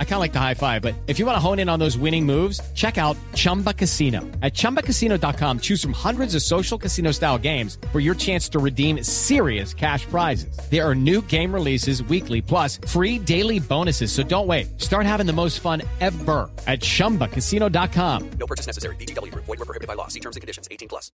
I kind of like the high five, but if you want to hone in on those winning moves, check out Chumba Casino. At ChumbaCasino.com, choose from hundreds of social casino style games for your chance to redeem serious cash prizes. There are new game releases weekly, plus free daily bonuses. So don't wait. Start having the most fun ever at ChumbaCasino.com. No purchase necessary. BGW. Void were prohibited by law. See terms and conditions. 18 plus.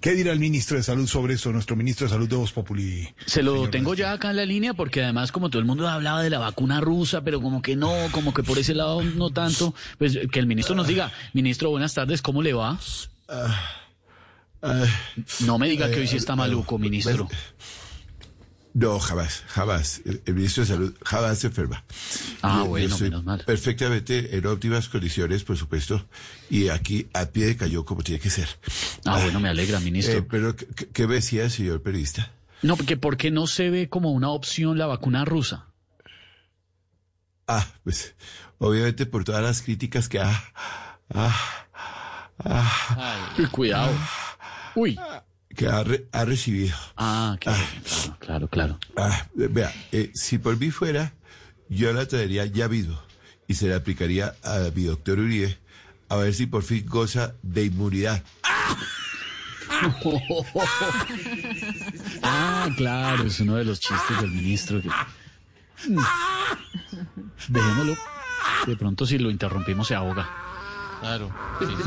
¿Qué dirá el ministro de Salud sobre eso? Nuestro ministro de Salud de Voz Populi. Se lo tengo ya acá en la línea porque además como todo el mundo hablaba de la vacuna rusa, pero como que no, como que por ese lado no tanto, pues que el ministro nos diga, ministro, buenas tardes, ¿cómo le va? No me diga que hoy sí está maluco, ministro. No, jamás, jamás. El, el ministro de Salud jamás se enferma. Ah, Yo- bueno, menos mal. Perfectamente en óptimas condiciones, por supuesto, y aquí a pie de cañón como tiene que ser. Ah, bueno, me alegra, Eh, ministro. pero, ¿qué, decía, señor periodista? No, porque ¿por qué no se ve como una opción la vacuna rusa? Ah, pues, obviamente por todas las críticas que ha, ha- Uy, cuidado. Uy. que ha, re- ha recibido. Ah, claro, claro, claro. Ah, vea, eh, si por mí fuera, yo la traería ya mismo y se la aplicaría a mi doctor Uribe a ver si por fin goza de inmunidad. Ah, claro, es uno de los chistes del ministro. que- Mm. Dejémoslo. De pronto si lo interrumpimos se ahoga. Claro.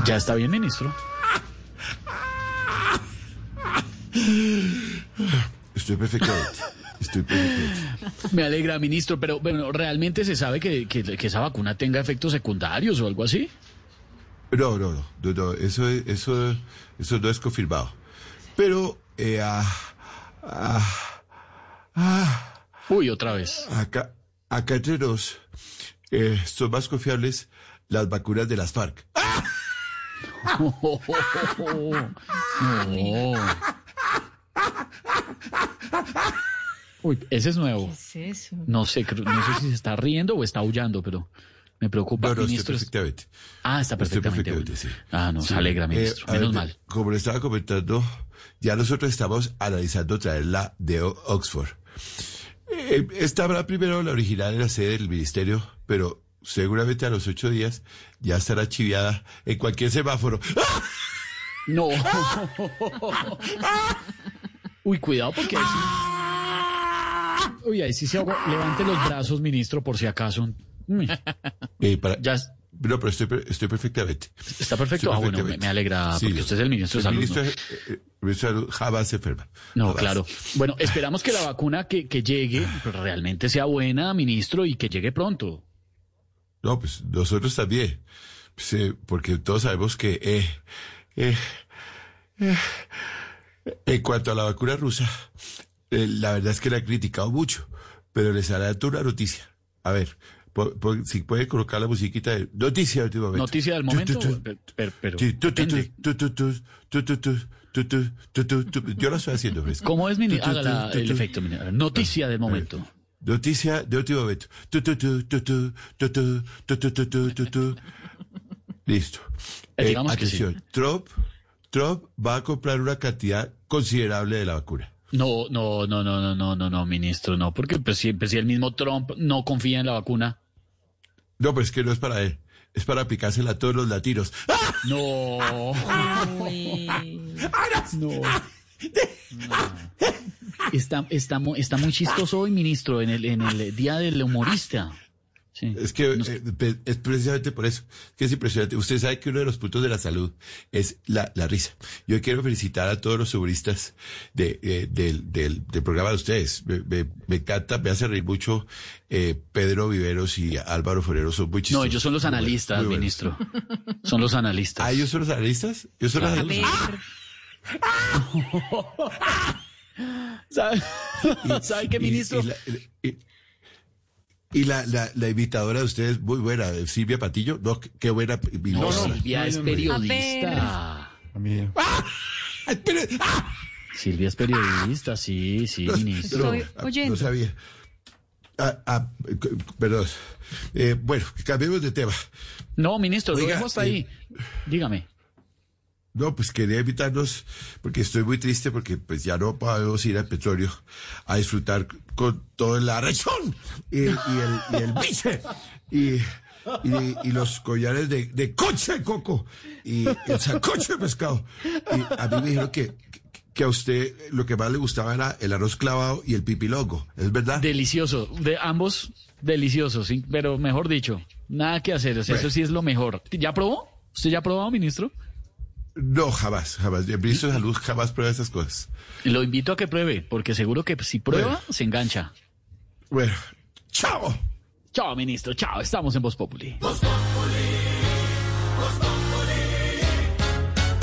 Ya está bien, ministro. Estoy perfectamente. Estoy perfectamente. Me alegra, ministro, pero bueno, ¿realmente se sabe que, que- que esa vacuna tenga efectos secundarios o algo así? No, no, no, no, no, eso, es- eso, eso no es confirmado. Pero eh, ah, ah, Uy, otra vez. acá, acá entre nos eh, son más confiables las vacunas de las FARC. No. Uy, ese es nuevo. es eso? No sé, creo- no sé si se está riendo o está aullando, pero me preocupa. No, no, estoy ministro. perfectamente. Ah, está Estoy perfectamente. perfectamente, bueno. sí. Ah, nos Sí. alegra, Eh, ministro. a Menos ver, mal. Como le estaba comentando, ya nosotros estamos analizando traerla de O- Oxford. Eh, esta habrá primero la original en la sede del ministerio, pero seguramente a los ocho días ya estará chiviada en cualquier semáforo. ¡Ah! No. Uy, cuidado porque ahí sí. Uy, ahí sí se ahogó. Levante los brazos, ministro, por si acaso. Eh, para- ya No, pero estoy, estoy perfectamente. está perfecto. Estoy Ah, bueno, me, alegra Sí, porque usted es el ministro de El Salud. ministro, ¿no? eh, eh, ministro de Salud jamás se enferma. No, Jamás. claro. Bueno, esperamos que la vacuna que, que llegue pues, realmente sea buena, ministro, y que llegue pronto. No, pues nosotros también. Pues, eh, porque todos sabemos que eh, en cuanto a la vacuna rusa, la verdad es que la han criticado mucho, pero les hará una noticia. A ver, si puede colocar la musiquita de noticia último momento. Noticia del momento. Yo lo estoy haciendo, ¿ves? ¿Cómo es, mi el efecto, Noticia del momento. Noticia de último momento. Listo. Atención. Trump, Trump va a comprar una cantidad considerable de la vacuna. No, no, no, no, no, no, no, no, ministro, no, porque pues, si, pues, si el mismo Trump no confía en la vacuna, no, pues es que no es para él. Es para aplicársela a todos los latinos. ¡Ah! No, Uy. no. Está, está, está muy chistoso hoy, ministro, en el, en el día del humorista. Sí. Es que eh, es precisamente por eso. Es que es impresionante. Usted sabe que uno de los puntos de la salud es la, la risa. Yo quiero felicitar a todos los humoristas de, eh, del, del, del programa de ustedes. Me, me- me encanta, me hace reír mucho eh, Pedro Viveros y Álvaro Forero. Son muy No, chistosos. ellos son los analistas, buenos. ministro. Son los analistas. Ah, ¿ellos son los analistas? ¿Ellos son los A analistas? ver, ¿Sabe, ¿Sabe qué, Y- ministro? Y, la, y- y la, la, la imitadora de ustedes, muy buena, Silvia Patillo. No, qué- buena No, imitadora. Silvia no, es no, no. periodista. A mí- Ay, pero- ¡Ah! Silvia es periodista, sí, sí, ministro. Estoy ah, oyendo. No sabía. Ah, ah, perdón. Eh, bueno, cambiemos de tema. No, ministro, lo Oiga, dejo hasta eh, ahí. Dígame. No, pues quería invitarnos, porque estoy muy triste, porque pues ya no podemos ir al petróleo a disfrutar con todo el arrechón y, y el, y el biche y, y, y los collares de, de coche de coco y el sacoche de pescado. Y a mí me dijeron que, que a usted lo que más le gustaba era el arroz clavado y el pipilongo, ¿es verdad? Delicioso. De ambos, deliciosos, sí, pero mejor dicho, nada que hacer. O sea, Bueno. eso sí es lo mejor. ¿Ya probó? ¿Usted ya ha probado, ministro? No, jamás, jamás. El ministro de Salud jamás prueba esas cosas. Lo invito a que pruebe, porque seguro que si prueba, Bueno. se engancha. Bueno, chao. Chao, ministro. Chao. Estamos en Voz Populi.